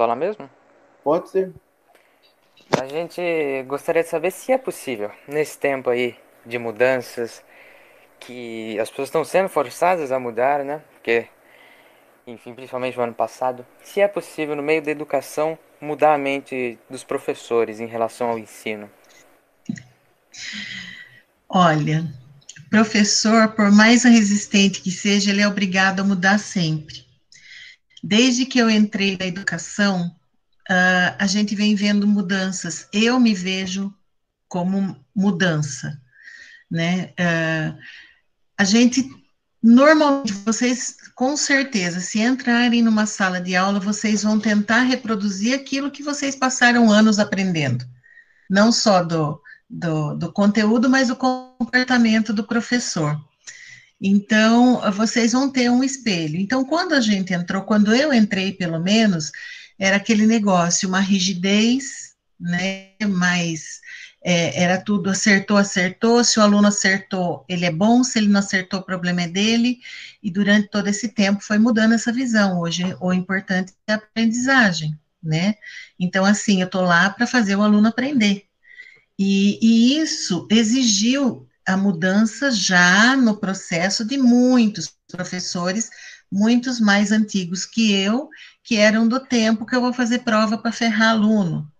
falar mesmo? Pode ser. A gente gostaria de saber se é possível, nesse tempo aí de mudanças, que as pessoas estão sendo forçadas a mudar, né? Porque, enfim, principalmente no ano passado, se é possível, no meio da educação, mudar a mente dos professores em relação ao ensino. Olha, professor, por mais resistente que seja, ele é obrigado a mudar sempre. Desde que eu entrei na educação, uh, a gente vem vendo mudanças. Eu me vejo como mudança, né? Uh, a gente normalmente vocês com certeza, se entrarem numa sala de aula, vocês vão tentar reproduzir aquilo que vocês passaram anos aprendendo, não só do, do, do conteúdo, mas do comportamento do professor. Então, vocês vão ter um espelho. Então, quando a gente entrou, quando eu entrei, pelo menos, era aquele negócio, uma rigidez, né, mais é, era tudo acertou, acertou, se o aluno acertou, ele é bom, se ele não acertou, o problema é dele, e durante todo esse tempo foi mudando essa visão, hoje o importante é a aprendizagem, né, então assim, eu estou lá para fazer o aluno aprender, e, e isso exigiu a mudança já no processo de muitos professores, muitos mais antigos que eu, que eram do tempo que eu vou fazer prova para ferrar aluno,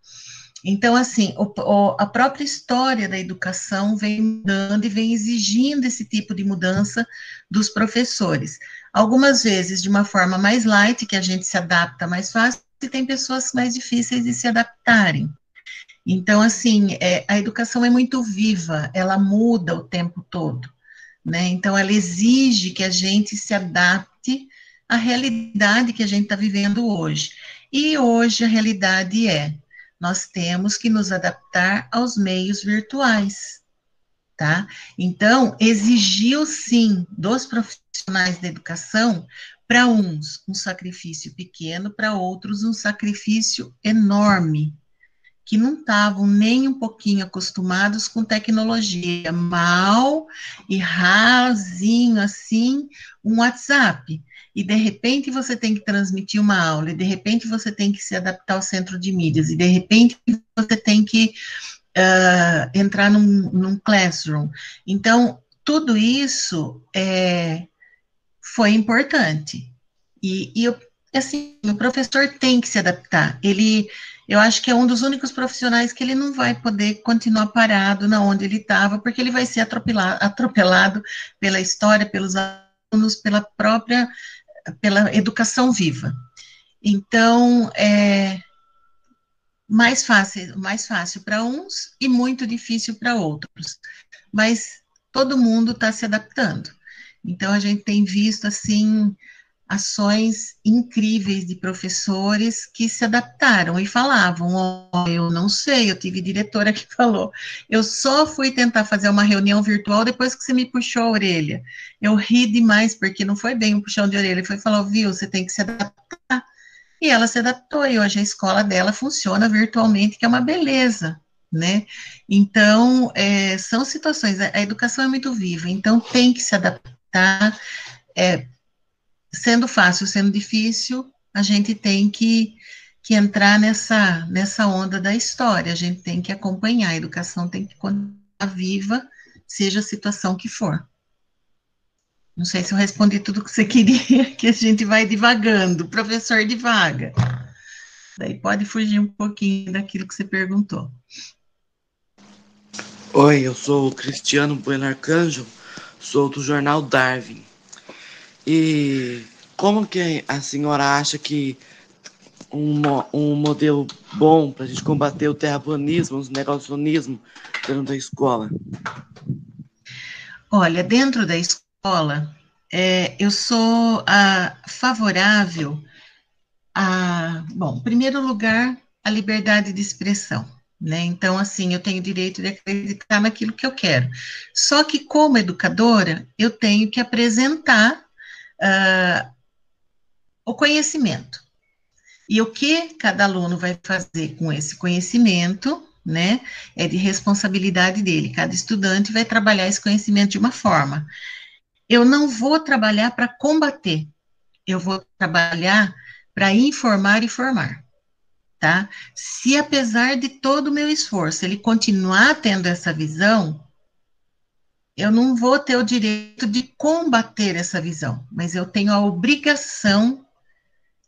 então, assim, o, o, a própria história da educação vem mudando e vem exigindo esse tipo de mudança dos professores. Algumas vezes de uma forma mais light, que a gente se adapta mais fácil, e tem pessoas mais difíceis de se adaptarem. Então, assim, é, a educação é muito viva, ela muda o tempo todo, né? Então, ela exige que a gente se adapte à realidade que a gente está vivendo hoje. E hoje a realidade é nós temos que nos adaptar aos meios virtuais, tá? Então, exigiu sim dos profissionais da educação, para uns um sacrifício pequeno, para outros um sacrifício enorme, que não estavam nem um pouquinho acostumados com tecnologia, mal e rasinho assim, um WhatsApp e de repente você tem que transmitir uma aula, e de repente você tem que se adaptar ao centro de mídias, e de repente você tem que uh, entrar num, num, classroom. Então, tudo isso é, foi importante. E, e eu, assim, o professor tem que se adaptar. Ele, eu acho que é um dos únicos profissionais que ele não vai poder continuar parado na onde ele estava, porque ele vai ser atropelado, atropelado pela história, pelos alunos, pela própria pela educação viva. Então, é mais fácil, mais fácil para uns e muito difícil para outros. Mas todo mundo está se adaptando. Então, a gente tem visto, assim, ações incríveis de professores que se adaptaram e falavam: oh, eu não sei, eu tive diretora que falou, eu só fui tentar fazer uma reunião virtual depois que você me puxou a orelha. Eu ri demais, porque não foi bem um puxão de orelha, foi falar, viu, você tem que se adaptar. E ela se adaptou, e hoje a escola dela funciona virtualmente, que é uma beleza, né? Então, é, são situações, a, a educação é muito viva, então tem que se adaptar. É, sendo fácil, sendo difícil, a gente tem que, que entrar nessa, nessa onda da história, a gente tem que acompanhar, a educação tem que continuar viva, seja a situação que for. Não sei se eu respondi tudo que você queria, que a gente vai divagando, professor divaga. Daí pode fugir um pouquinho daquilo que você perguntou. Oi, eu sou o Cristiano Bueno Arcanjo, sou do jornal Darwin. E como que a senhora acha que um, um modelo bom para a gente combater o terraplanismo, o negacionismo dentro da escola? Olha, dentro da escola, é, eu sou a, favorável a, bom, em primeiro lugar, a liberdade de expressão. Né? Então, assim, eu tenho direito de acreditar naquilo que eu quero. Só que, como educadora, eu tenho que apresentar uh, o conhecimento. E o que cada aluno vai fazer com esse conhecimento, né, é de responsabilidade dele. Cada estudante vai trabalhar esse conhecimento de uma forma. Eu não vou trabalhar para combater, eu vou trabalhar para informar e formar. tá? Se apesar de todo o meu esforço ele continuar tendo essa visão, eu não vou ter o direito de combater essa visão, mas eu tenho a obrigação,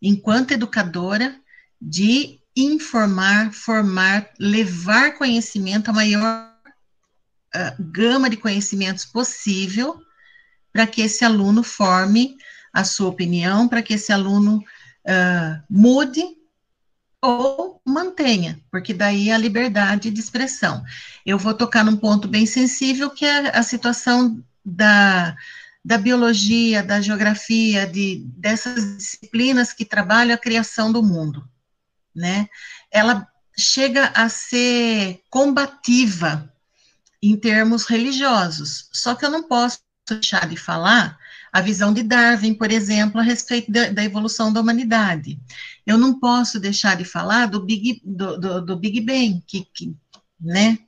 enquanto educadora, de informar, formar, levar conhecimento, a maior uh, gama de conhecimentos possível, para que esse aluno forme a sua opinião, para que esse aluno uh, mude ou mantenha, porque daí é a liberdade de expressão. Eu vou tocar num ponto bem sensível, que é a situação da, da biologia, da geografia, de, dessas disciplinas que trabalham a criação do mundo, né? Ela chega a ser combativa em termos religiosos, só que eu não posso deixar de falar a visão de Darwin, por exemplo, a respeito da, da evolução da humanidade. Eu não posso deixar de falar do Big, do, do, do Big Bang, que, que, né,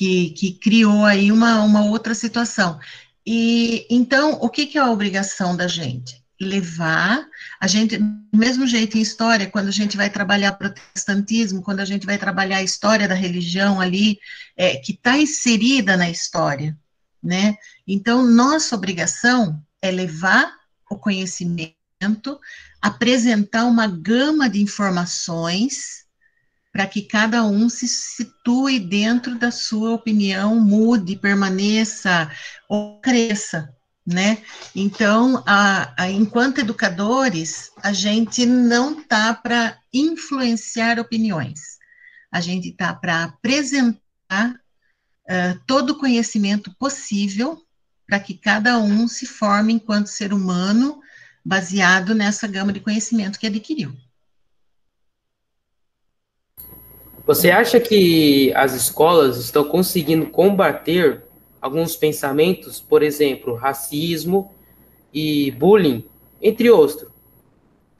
que, que criou aí uma, uma outra situação. E então, o que, que é a obrigação da gente? Levar a gente, do mesmo jeito em história, quando a gente vai trabalhar protestantismo, quando a gente vai trabalhar a história da religião ali, é, que está inserida na história, né? Então, nossa obrigação é levar o conhecimento, apresentar uma gama de informações para que cada um se situe dentro da sua opinião, mude, permaneça ou cresça, né? Então, a, a, enquanto educadores, a gente não tá para influenciar opiniões, a gente tá para apresentar uh, todo o conhecimento possível para que cada um se forme enquanto ser humano, baseado nessa gama de conhecimento que adquiriu. Você acha que as escolas estão conseguindo combater alguns pensamentos, por exemplo, racismo e bullying, entre outros?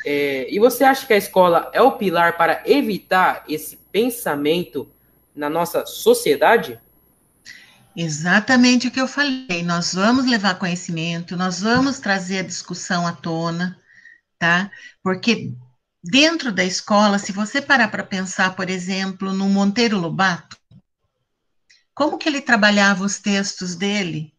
É, e você acha que a escola é o pilar para evitar esse pensamento na nossa sociedade? Exatamente o que eu falei. Nós vamos levar conhecimento, nós vamos trazer a discussão à tona, tá? Porque dentro da escola, se você parar para pensar, por exemplo, no Monteiro Lobato, como que ele trabalhava os textos dele?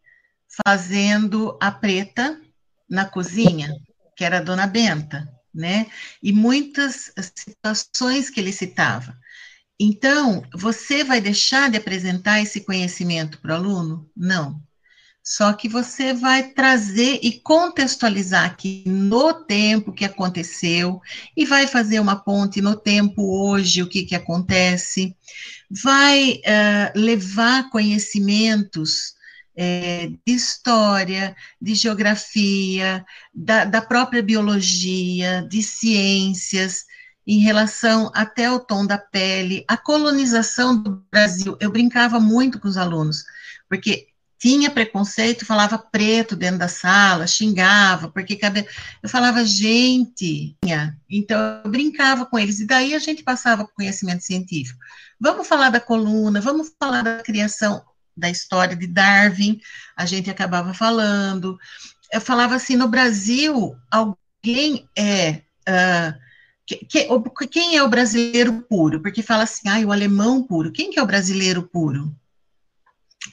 Fazendo a preta na cozinha, que era a dona Benta, né? E muitas situações que ele citava. Então, você vai deixar de apresentar esse conhecimento para o aluno? Não. Só que você vai trazer e contextualizar aqui no tempo que aconteceu e vai fazer uma ponte no tempo hoje, o que, que acontece, vai uh, levar conhecimentos é, de história, de geografia, da, da própria biologia, de ciências, em relação até o tom da pele, a colonização do Brasil. Eu brincava muito com os alunos, porque tinha preconceito, falava preto dentro da sala, xingava, porque cabelo. Eu falava, gente, então eu brincava com eles, e daí a gente passava para conhecimento científico. Vamos falar da coluna, vamos falar da criação da história de Darwin, a gente acabava falando. Eu falava assim: no Brasil, alguém é. Uh, quem é o brasileiro puro? Porque fala assim, ah, o alemão puro. Quem que é o brasileiro puro?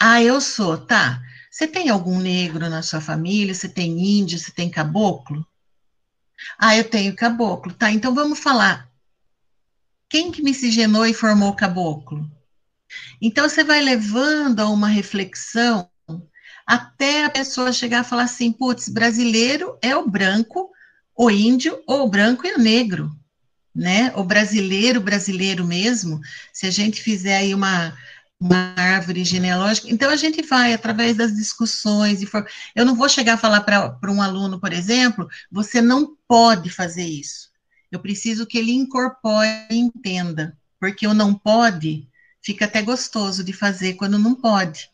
Ah, eu sou, tá. Você tem algum negro na sua família? Você tem índio? Você tem caboclo? Ah, eu tenho caboclo. Tá, então vamos falar. Quem que miscigenou e formou o caboclo? Então você vai levando a uma reflexão até a pessoa chegar a falar assim, putz, brasileiro é o branco, o índio, ou o branco e o negro né? O brasileiro, brasileiro mesmo, se a gente fizer aí uma, uma árvore genealógica, então a gente vai através das discussões. Eu não vou chegar a falar para um aluno, por exemplo, você não pode fazer isso. Eu preciso que ele incorpore e entenda, porque o não pode fica até gostoso de fazer quando não pode.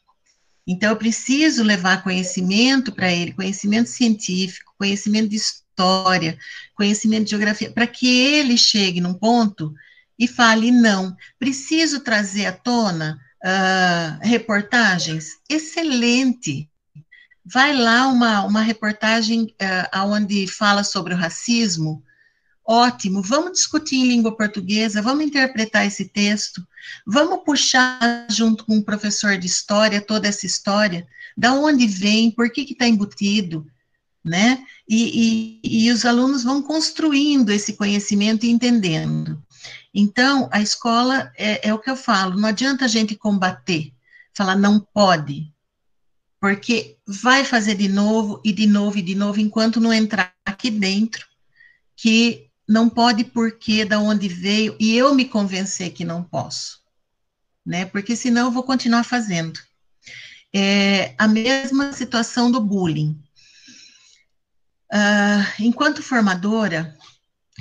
Então, eu preciso levar conhecimento para ele, conhecimento científico, conhecimento de história, conhecimento de geografia, para que ele chegue num ponto e fale: não, preciso trazer à tona uh, reportagens. Excelente. Vai lá uma, uma reportagem uh, onde fala sobre o racismo. Ótimo, vamos discutir em língua portuguesa, vamos interpretar esse texto, vamos puxar junto com o professor de história toda essa história, da onde vem, por que está embutido, né? E, e, e os alunos vão construindo esse conhecimento e entendendo. Então, a escola é, é o que eu falo, não adianta a gente combater, falar não pode, porque vai fazer de novo e de novo e de novo enquanto não entrar aqui dentro que não pode porque da onde veio e eu me convencer que não posso, né? Porque senão eu vou continuar fazendo. É a mesma situação do bullying. Uh, enquanto formadora,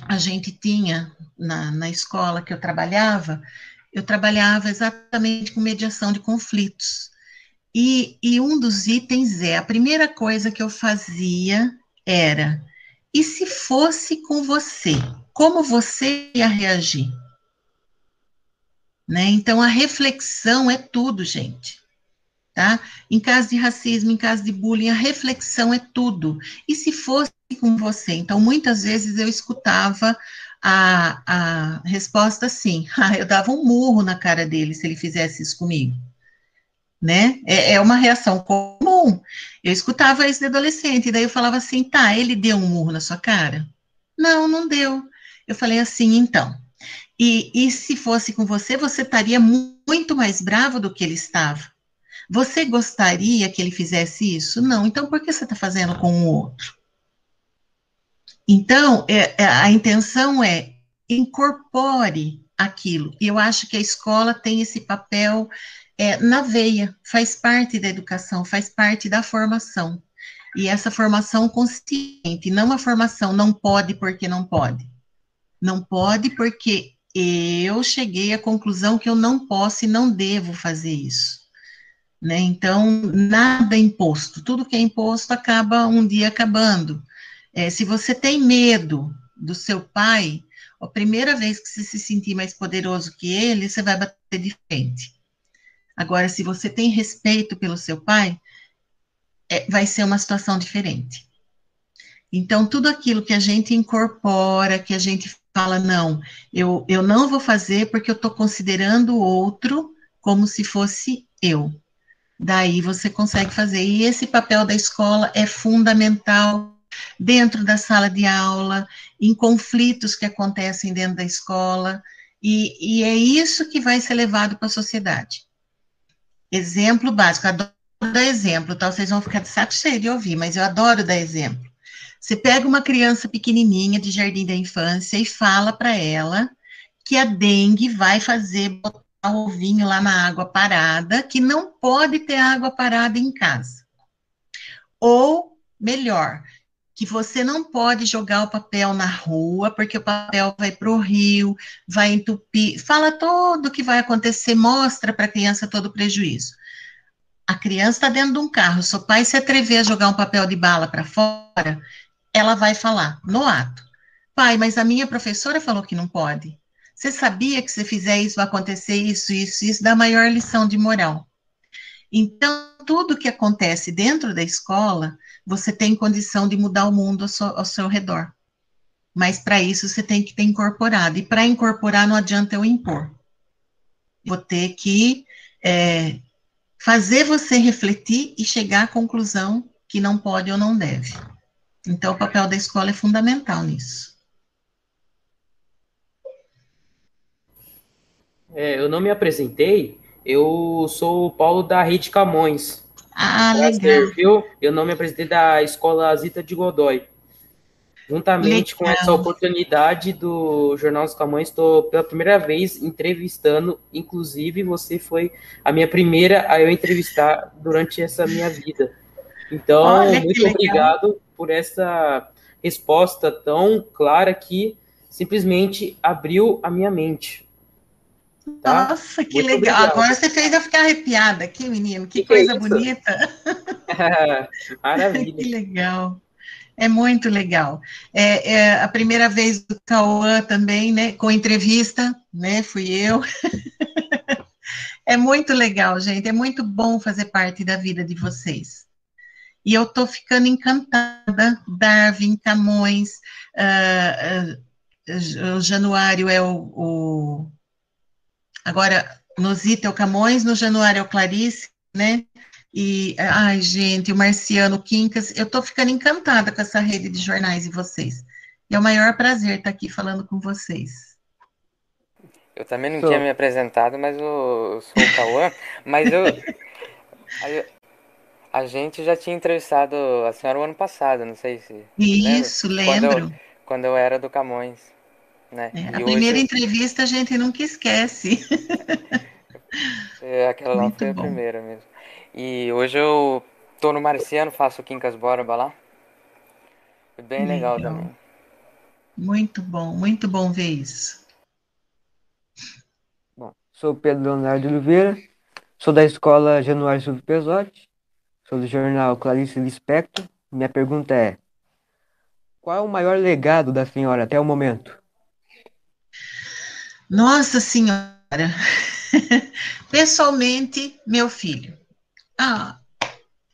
a gente tinha na, na escola que eu trabalhava, eu trabalhava exatamente com mediação de conflitos. E, e um dos itens é: a primeira coisa que eu fazia era e se fosse com você, como você ia reagir? Né? Então, a reflexão é tudo, gente. Tá? Em caso de racismo, em caso de bullying, a reflexão é tudo. E se fosse com você? Então, muitas vezes eu escutava a, a resposta assim: ah, eu dava um murro na cara dele se ele fizesse isso comigo né? É, é, uma reação comum. Eu escutava isso de adolescente, e daí eu falava assim, tá, ele deu um murro na sua cara? Não, não deu. Eu falei assim, então. E, e se fosse com você, você estaria muito mais bravo do que ele estava. Você gostaria que ele fizesse isso? Não. Então, por que você está fazendo com o outro? Então, é, é, a intenção é incorpore aquilo. E eu acho que a escola tem esse papel é, na veia, faz parte da educação, faz parte da formação. E essa formação consciente, não a formação não pode porque não pode. Não pode porque eu cheguei à conclusão que eu não posso e não devo fazer isso. Né? Então, nada é imposto. Tudo que é imposto acaba um dia acabando. É, se você tem medo do seu pai, a primeira vez que você se sentir mais poderoso que ele, você vai bater de frente. Agora, se você tem respeito pelo seu pai, é, vai ser uma situação diferente. Então, tudo aquilo que a gente incorpora, que a gente fala, não, eu, eu não vou fazer porque eu estou considerando o outro como se fosse eu. Daí você consegue fazer. E esse papel da escola é fundamental dentro da sala de aula, em conflitos que acontecem dentro da escola, e, e é isso que vai ser levado para a sociedade. Exemplo básico, adoro dar exemplo, tá? Vocês vão ficar de saco cheio de ouvir, mas eu adoro dar exemplo. Você pega uma criança pequenininha de jardim da infância e fala para ela que a dengue vai fazer botar o ovinho lá na água parada, que não pode ter água parada em casa. Ou, melhor, que você não pode jogar o papel na rua, porque o papel vai para o rio, vai entupir. Fala todo o que vai acontecer, mostra para a criança todo o prejuízo. A criança está dentro de um carro, seu pai se atrever a jogar um papel de bala para fora, ela vai falar no ato: pai, mas a minha professora falou que não pode. Você sabia que se fizer isso vai acontecer isso, isso, isso, dá maior lição de moral. Então, tudo que acontece dentro da escola você tem condição de mudar o mundo ao seu, ao seu redor. Mas para isso você tem que ter incorporado. E para incorporar não adianta eu impor. Vou ter que é, fazer você refletir e chegar à conclusão que não pode ou não deve. Então, o papel da escola é fundamental nisso. É, eu não me apresentei, eu sou o Paulo da Rede Camões. Ah, legal. Viu? Eu não me apresentei da Escola Zita de Godoy. Juntamente legal. com essa oportunidade do Jornal dos Camões, estou pela primeira vez entrevistando, inclusive você foi a minha primeira a eu entrevistar durante essa minha vida. Então, Olha, muito obrigado por essa resposta tão clara que simplesmente abriu a minha mente. Tá? Nossa, que Muito legal. Obrigado. Agora você fez eu ficar arrepiada aqui, menino. Que, que coisa que é bonita. Maravilha. que legal. É muito legal. É, é, a primeira vez do Cauã também, né? Com entrevista, né? Fui eu. é muito legal, gente. É muito bom fazer parte da vida de vocês. E eu estou ficando encantada, Darwin, Camões, uh, uh, o Januário é o, o agora no Zita é o Camões, no Januário é o Clarice, né? E, ai, gente, o Marciano Quincas, eu tô ficando encantada com essa rede de jornais de vocês. É o maior prazer estar aqui falando com vocês. Eu também não sou. tinha me apresentado, mas eu, eu sou o Cauã, mas eu, a, a, gente já tinha entrevistado a senhora o ano passado, não sei se. Isso, lembra? lembro. Quando eu, quando eu era do Camões. Né? É, a primeira entrevista a gente nunca esquece. É, aquela Muito lá foi bom. a primeira mesmo. E hoje eu tô no Marciano, faço o Quincas Borba lá. Foi bem legal, legal também. Muito bom, muito bom ver isso. Bom, sou Pedro Leonardo Oliveira, sou da escola Januário Silvio Pesotti, sou do jornal Clarice Lispector. Minha pergunta é: qual é o maior legado da senhora até o momento? Nossa Senhora! Pessoalmente, meu filho. Ah,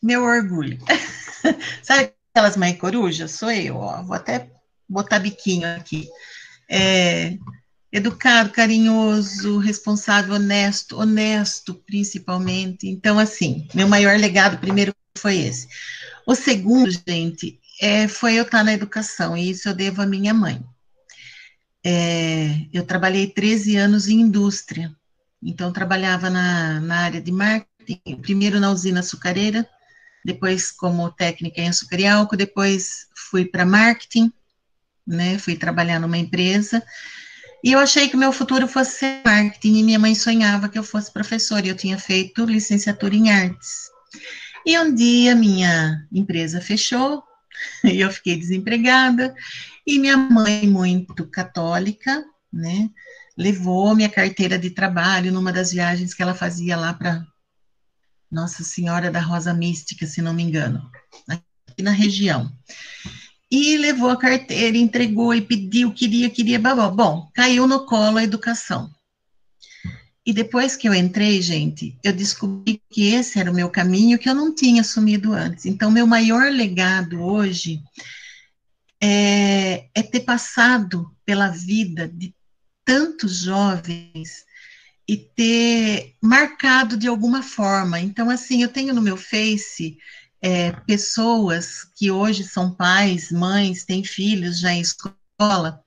meu orgulho. Sabe aquelas mães corujas? Sou eu, ó. Vou até botar biquinho aqui. É, educado, carinhoso, responsável, honesto, honesto principalmente. Então, assim, meu maior legado primeiro foi esse. O segundo, gente, é, foi eu estar na educação, e isso eu devo à minha mãe. É, eu trabalhei 13 anos em indústria, então trabalhava na, na área de marketing, primeiro na usina açucareira, depois como técnica em açúcar e álcool, depois fui para marketing, né, fui trabalhar numa empresa, e eu achei que meu futuro fosse marketing, e minha mãe sonhava que eu fosse professora, e eu tinha feito licenciatura em artes. E um dia minha empresa fechou, e eu fiquei desempregada, e minha mãe, muito católica, né, levou minha carteira de trabalho numa das viagens que ela fazia lá para Nossa Senhora da Rosa Mística, se não me engano, aqui na região. E levou a carteira, entregou e pediu, queria, queria, babá. Bom, caiu no colo a educação. E depois que eu entrei, gente, eu descobri que esse era o meu caminho que eu não tinha assumido antes. Então, meu maior legado hoje é, é ter passado pela vida de tantos jovens e ter marcado de alguma forma. Então, assim, eu tenho no meu Face é, pessoas que hoje são pais, mães, têm filhos já em escola,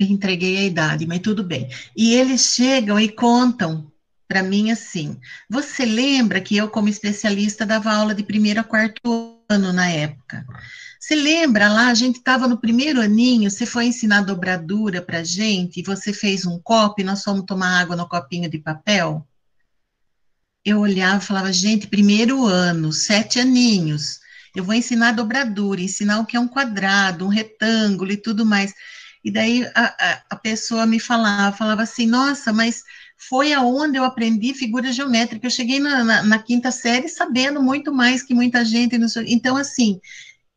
entreguei a idade, mas tudo bem. E eles chegam e contam para mim assim: você lembra que eu, como especialista, dava aula de primeiro a quarto ano na época? Você lembra lá, a gente estava no primeiro aninho, você foi ensinar dobradura para gente, você fez um copo e nós fomos tomar água no copinho de papel? Eu olhava e falava, gente, primeiro ano, sete aninhos, eu vou ensinar dobradura, ensinar o que é um quadrado, um retângulo e tudo mais. E daí a, a, a pessoa me falava, falava assim, nossa, mas foi aonde eu aprendi figura geométrica. Eu cheguei na, na, na quinta série sabendo muito mais que muita gente. Então, assim,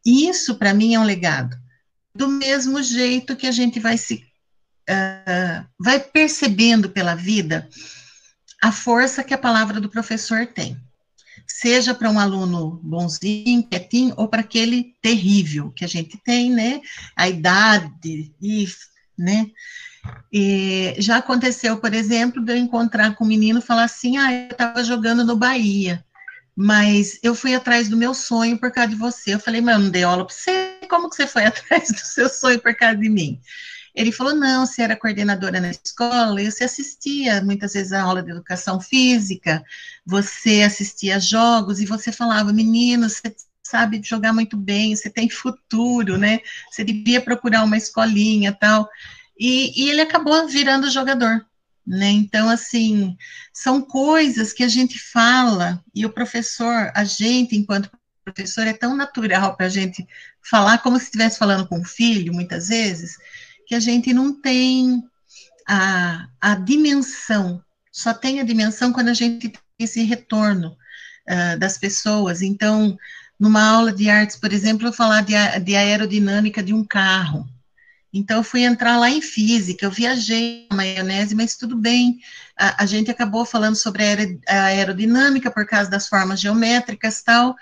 isso para mim é um legado. Do mesmo jeito que a gente vai se uh, vai percebendo pela vida a força que a palavra do professor tem seja para um aluno bonzinho, quietinho, ou para aquele terrível que a gente tem, né? A idade, e, né? E já aconteceu, por exemplo, de eu encontrar com um menino e falar assim: ah, eu estava jogando no Bahia, mas eu fui atrás do meu sonho por causa de você. Eu falei, mas eu não dei aula para você, como que você foi atrás do seu sonho por causa de mim? Ele falou: não, você era coordenadora na escola, e você assistia muitas vezes a aula de educação física, você assistia jogos e você falava, menino, você sabe jogar muito bem, você tem futuro, né? Você devia procurar uma escolinha tal. E, e ele acabou virando jogador, né? Então, assim, são coisas que a gente fala, e o professor, a gente, enquanto professor, é tão natural para a gente falar como se estivesse falando com o filho, muitas vezes, que a gente não tem a, a dimensão, só tem a dimensão quando a gente tem esse retorno uh, das pessoas. Então, numa aula de artes, por exemplo, eu falar de, de aerodinâmica de um carro. Então, eu fui entrar lá em física, eu viajei na maionese, mas tudo bem. A, a gente acabou falando sobre a aerodinâmica por causa das formas geométricas tal,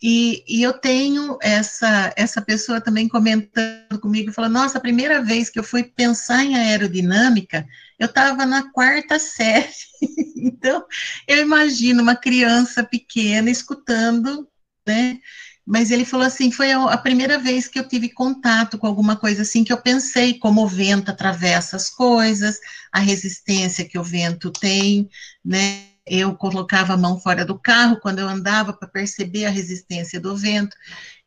E, e, eu tenho essa, essa pessoa também comentando comigo, falando, nossa, a primeira vez que eu fui pensar em aerodinâmica, eu estava na quarta série. então, eu imagino uma criança pequena escutando, né? Mas ele falou assim, foi a, a primeira vez que eu tive contato com alguma coisa assim, que eu pensei como o vento atravessa as coisas, a resistência que o vento tem, né? Eu colocava a mão fora do carro quando eu andava para perceber a resistência do vento.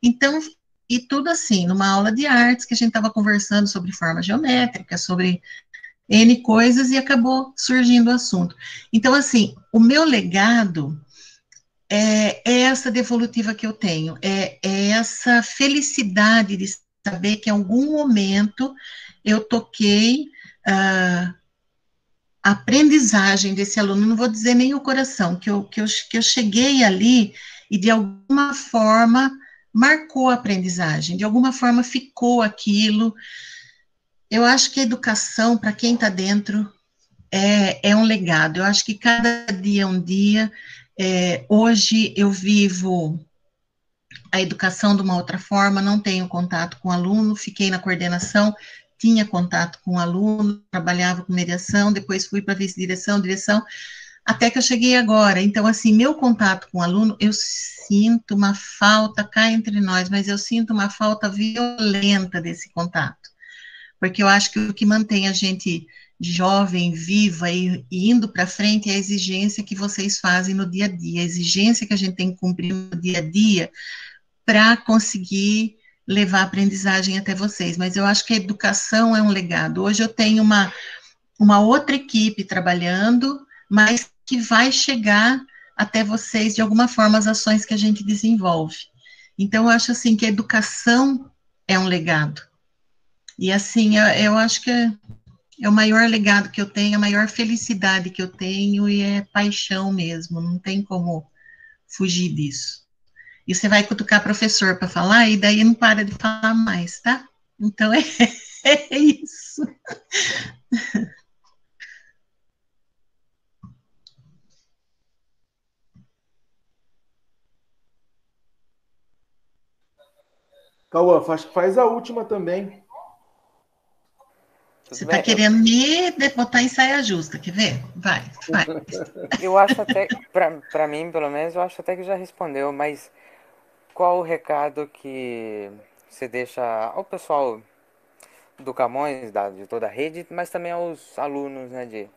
Então, e tudo assim, numa aula de artes que a gente estava conversando sobre forma geométrica, sobre N coisas e acabou surgindo o assunto. Então, assim, o meu legado é, é essa devolutiva que eu tenho, é, é essa felicidade de saber que em algum momento eu toquei uh, aprendizagem desse aluno, não vou dizer nem o coração, que eu, que eu, que eu cheguei ali e de alguma forma marcou a aprendizagem, de alguma forma ficou aquilo. Eu acho que a educação, para quem está dentro, é, é um legado. Eu acho que cada dia é um dia. É, hoje eu vivo a educação de uma outra forma, não tenho contato com aluno, fiquei na coordenação, tinha contato com o aluno, trabalhava com mediação, depois fui para vice-direção, direção, até que eu cheguei agora. Então, assim, meu contato com o aluno, eu sinto uma falta, cá entre nós, mas eu sinto uma falta violenta desse contato. Porque eu acho que o que mantém a gente jovem, viva e, e indo para frente é a exigência que vocês fazem no dia a dia, a exigência que a gente tem que cumprir no dia a dia para conseguir levar a aprendizagem até vocês, mas eu acho que a educação é um legado. Hoje eu tenho uma, uma outra equipe trabalhando, mas que vai chegar até vocês de alguma forma as ações que a gente desenvolve. Então, eu acho assim que a educação é um legado. E assim, eu, eu acho que é, é o maior legado que eu tenho, a maior felicidade que eu tenho e é paixão mesmo, não tem como fugir disso. E você vai cutucar professor para falar, e daí não para de falar mais, tá? Então é, é isso. Cauã, acho que faz a última também. Você está querendo me botar em saia justa, quer ver? Vai, vai. Eu acho até, para mim, pelo menos, eu acho até que já respondeu, mas qual o recado que você deixa ao pessoal do Camões, de toda a rede, mas também aos alunos né, de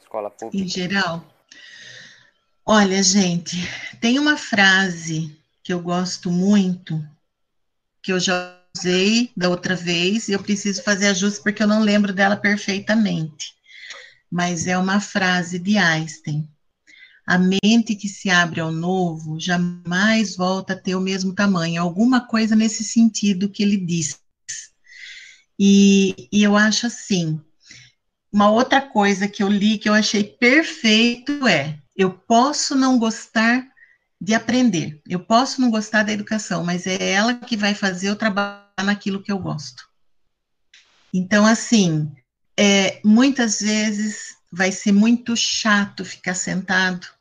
escola pública? Em geral. Olha, gente, tem uma frase que eu gosto muito, que eu já usei da outra vez, e eu preciso fazer ajuste porque eu não lembro dela perfeitamente. Mas é uma frase de Einstein. A mente que se abre ao novo jamais volta a ter o mesmo tamanho. Alguma coisa nesse sentido que ele diz. E, e eu acho assim. Uma outra coisa que eu li que eu achei perfeito é: eu posso não gostar de aprender, eu posso não gostar da educação, mas é ela que vai fazer eu trabalhar naquilo que eu gosto. Então, assim, é, muitas vezes vai ser muito chato ficar sentado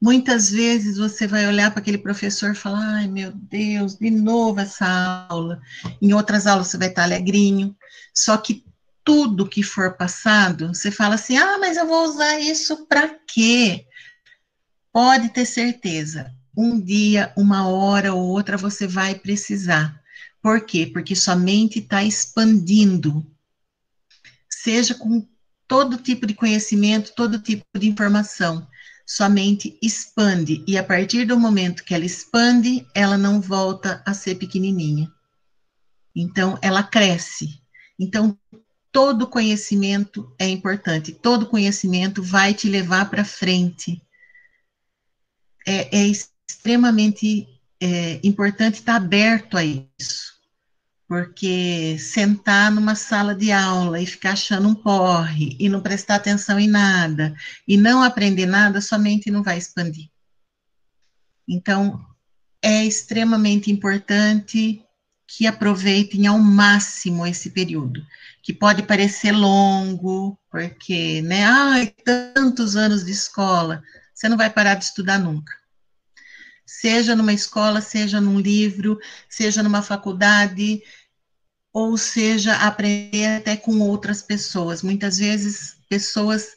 Muitas vezes você vai olhar para aquele professor e falar: ai meu Deus, de novo essa aula. Em outras aulas você vai estar alegrinho. Só que tudo que for passado, você fala assim: ah, mas eu vou usar isso para quê? Pode ter certeza, um dia, uma hora ou outra você vai precisar. Por quê? Porque sua mente está expandindo. Seja com todo tipo de conhecimento, todo tipo de informação sua mente expande, e a partir do momento que ela expande, ela não volta a ser pequenininha. Então, ela cresce. Então, todo conhecimento é importante, todo conhecimento vai te levar para frente. É, é extremamente é, importante estar aberto a isso porque sentar numa sala de aula e ficar achando um porre e não prestar atenção em nada e não aprender nada, sua mente não vai expandir. Então, é extremamente importante que aproveitem ao máximo esse período, que pode parecer longo, porque, né, ai, tantos anos de escola, você não vai parar de estudar nunca. seja numa escola, seja num livro, seja numa faculdade, ou seja, aprender até com outras pessoas. Muitas vezes, pessoas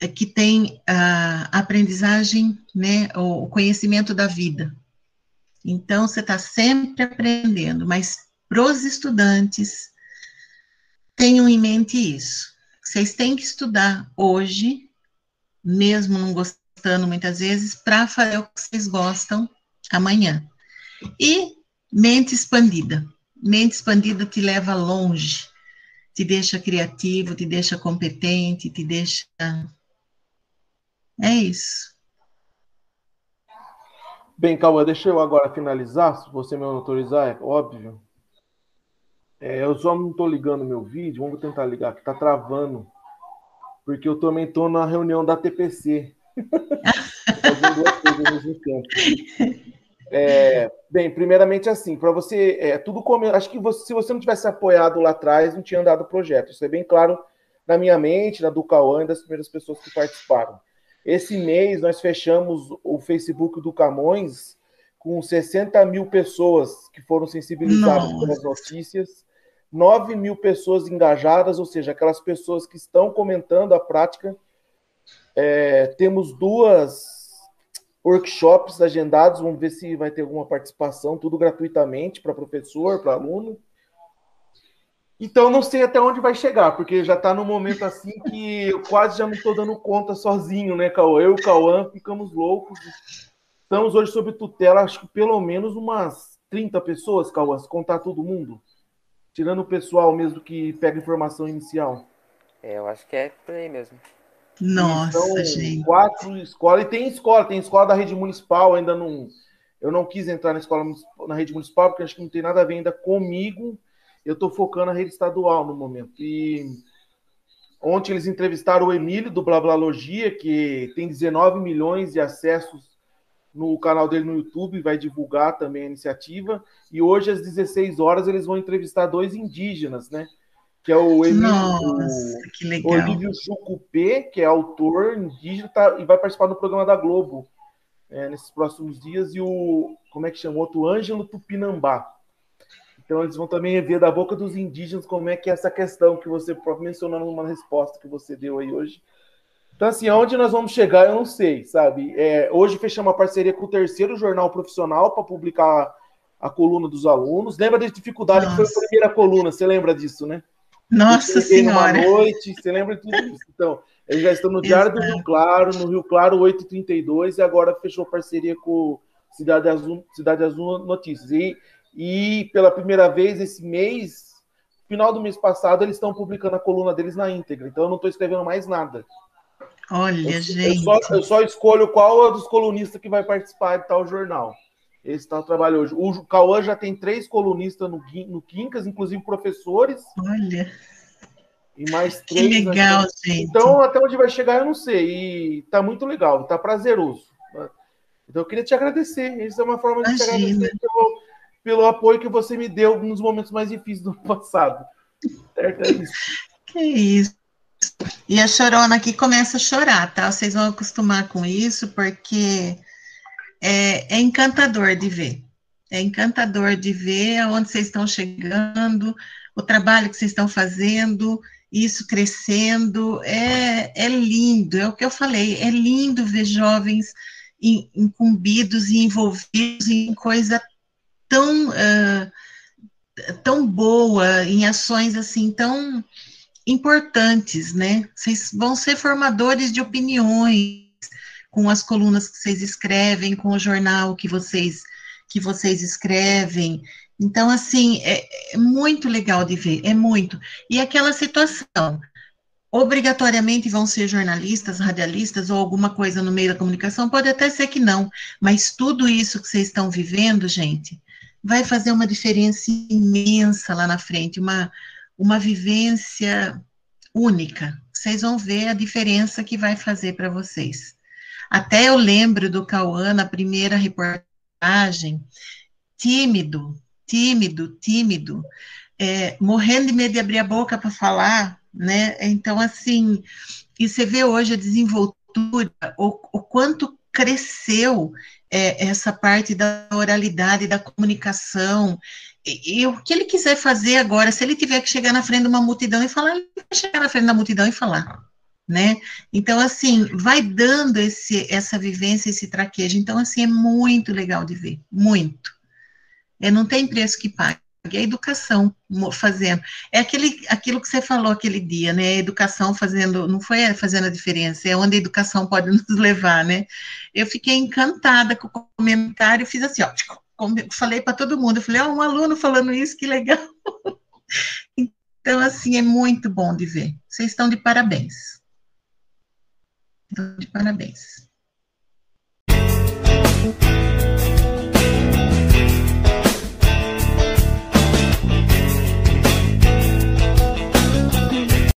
eh, que têm a aprendizagem, né, o conhecimento da vida. Então, você está sempre aprendendo, mas para os estudantes, tenham em mente isso. Vocês têm que estudar hoje, mesmo não gostando muitas vezes, para fazer o que vocês gostam amanhã. E mente expandida. Mente expandida te leva longe, te deixa criativo, te deixa competente, te deixa. É isso. Bem, Cauã, deixa eu agora finalizar, se você me autorizar, é óbvio. É, eu só não estou ligando meu vídeo, vamos tentar ligar, que tá travando. Porque eu também estou na reunião da TPC. Fazendo duas coisas ao mesmo tempo. É, bem, primeiramente assim, para você, é, tudo como, acho que você, se você não tivesse apoiado lá atrás, não tinha andado o projeto. Isso é bem claro na minha mente, na do Cauã e das primeiras pessoas que participaram. Esse mês nós fechamos o Facebook do Camões com 60 mil pessoas que foram sensibilizadas Nossa. pelas notícias, 9 mil pessoas engajadas, ou seja, aquelas pessoas que estão comentando a prática. É, temos duas workshops agendados, vamos ver se vai ter alguma participação, tudo gratuitamente para professor, para aluno. Então não sei até onde vai chegar, porque já está no momento assim que eu quase já não estou dando conta sozinho, né, Cauã? Eu e o Cauã ficamos loucos. Estamos hoje sob tutela, acho que pelo menos umas 30 pessoas, Cauã, se contar todo mundo. Tirando o pessoal mesmo que pega informação inicial. É, eu acho que é por aí mesmo. Nossa, então, gente. Quatro escolas. E tem escola, tem escola da rede municipal, ainda não. Eu não quis entrar na escola na rede municipal, porque acho que não tem nada a ver ainda comigo. Eu estou focando na rede estadual no momento. E ontem eles entrevistaram o Emílio do Blablalogia, que tem 19 milhões de acessos no canal dele no YouTube, vai divulgar também a iniciativa. E hoje, às 16 horas, eles vão entrevistar dois indígenas, né? Que é o Emílio, Nossa, legal. Olívio Chucupê, que é autor indígena tá, e vai participar do programa da Globo é, nesses próximos dias, e o, como é que chama? O outro Ângelo Tupinambá. Então eles vão também ver da boca dos indígenas como é que é essa questão que você mencionou numa resposta que você deu aí hoje. Então, assim, aonde nós vamos chegar, eu não sei, sabe? É, hoje fechamos uma parceria com o terceiro jornal profissional para publicar a coluna dos alunos. Lembra da dificuldade Nossa. que foi a primeira coluna? Você lembra disso, né? Nossa Senhora! noite, você lembra de tudo isso? Então, eles já estão no Diário do Rio Claro, no Rio Claro 832, e agora fechou parceria com Cidade Azul, Cidade Azul Notícias. E, e pela primeira vez esse mês, final do mês passado, eles estão publicando a coluna deles na íntegra. Então eu não estou escrevendo mais nada. Olha, eu, gente. Eu só, eu só escolho qual é dos colunistas que vai participar de tal jornal. Esse está trabalho hoje. O Cauã já tem três colunistas no, no Quincas, inclusive professores. Olha. E mais três. Que legal, gente. Então, até onde vai chegar, eu não sei. E tá muito legal, tá prazeroso. Então, eu queria te agradecer. Isso é uma forma de Imagina. te agradecer pelo, pelo apoio que você me deu nos momentos mais difíceis do passado. Certo? É isso. Que isso. E a chorona aqui começa a chorar, tá? Vocês vão acostumar com isso, porque é, é encantador de ver. É encantador de ver aonde vocês estão chegando, o trabalho que vocês estão fazendo, isso crescendo. É, é lindo, é o que eu falei, é lindo ver jovens incumbidos e envolvidos em coisa tão, uh, tão boa, em ações assim tão importantes, né? Vocês vão ser formadores de opiniões, com as colunas que vocês escrevem, com o jornal que vocês que vocês escrevem. Então, assim, é, é muito legal de ver, é muito. E aquela situação, obrigatoriamente vão ser jornalistas, radialistas ou alguma coisa no meio da comunicação, pode até ser que não, mas tudo isso que vocês estão vivendo, gente, vai fazer uma diferença imensa lá na frente, uma, uma vivência única. Vocês vão ver a diferença que vai fazer para vocês. Até eu lembro do Cauã na primeira reportagem, tímido, tímido, tímido, é, morrendo de medo de abrir a boca para falar, né? Então, assim, e você vê hoje a desenvoltura, o, o quanto cresceu é, essa parte da oralidade, da comunicação, e, e, o que ele quiser fazer agora, se ele tiver que chegar na frente de uma multidão e falar, ele vai chegar na frente da multidão e falar, né? Então, assim, vai dando esse, essa vivência, esse traquejo. Então, assim, é muito legal de ver, muito. É, não tem preço que pague. É a educação fazendo. É aquele, aquilo que você falou aquele dia, né? A educação fazendo, não foi fazendo a diferença, é onde a educação pode nos levar, né? Eu fiquei encantada com o comentário, fiz assim, ó, falei para todo mundo, falei, ó, oh, um aluno falando isso, que legal. Então, assim, é muito bom de ver. Vocês estão de parabéns. Estão de parabéns.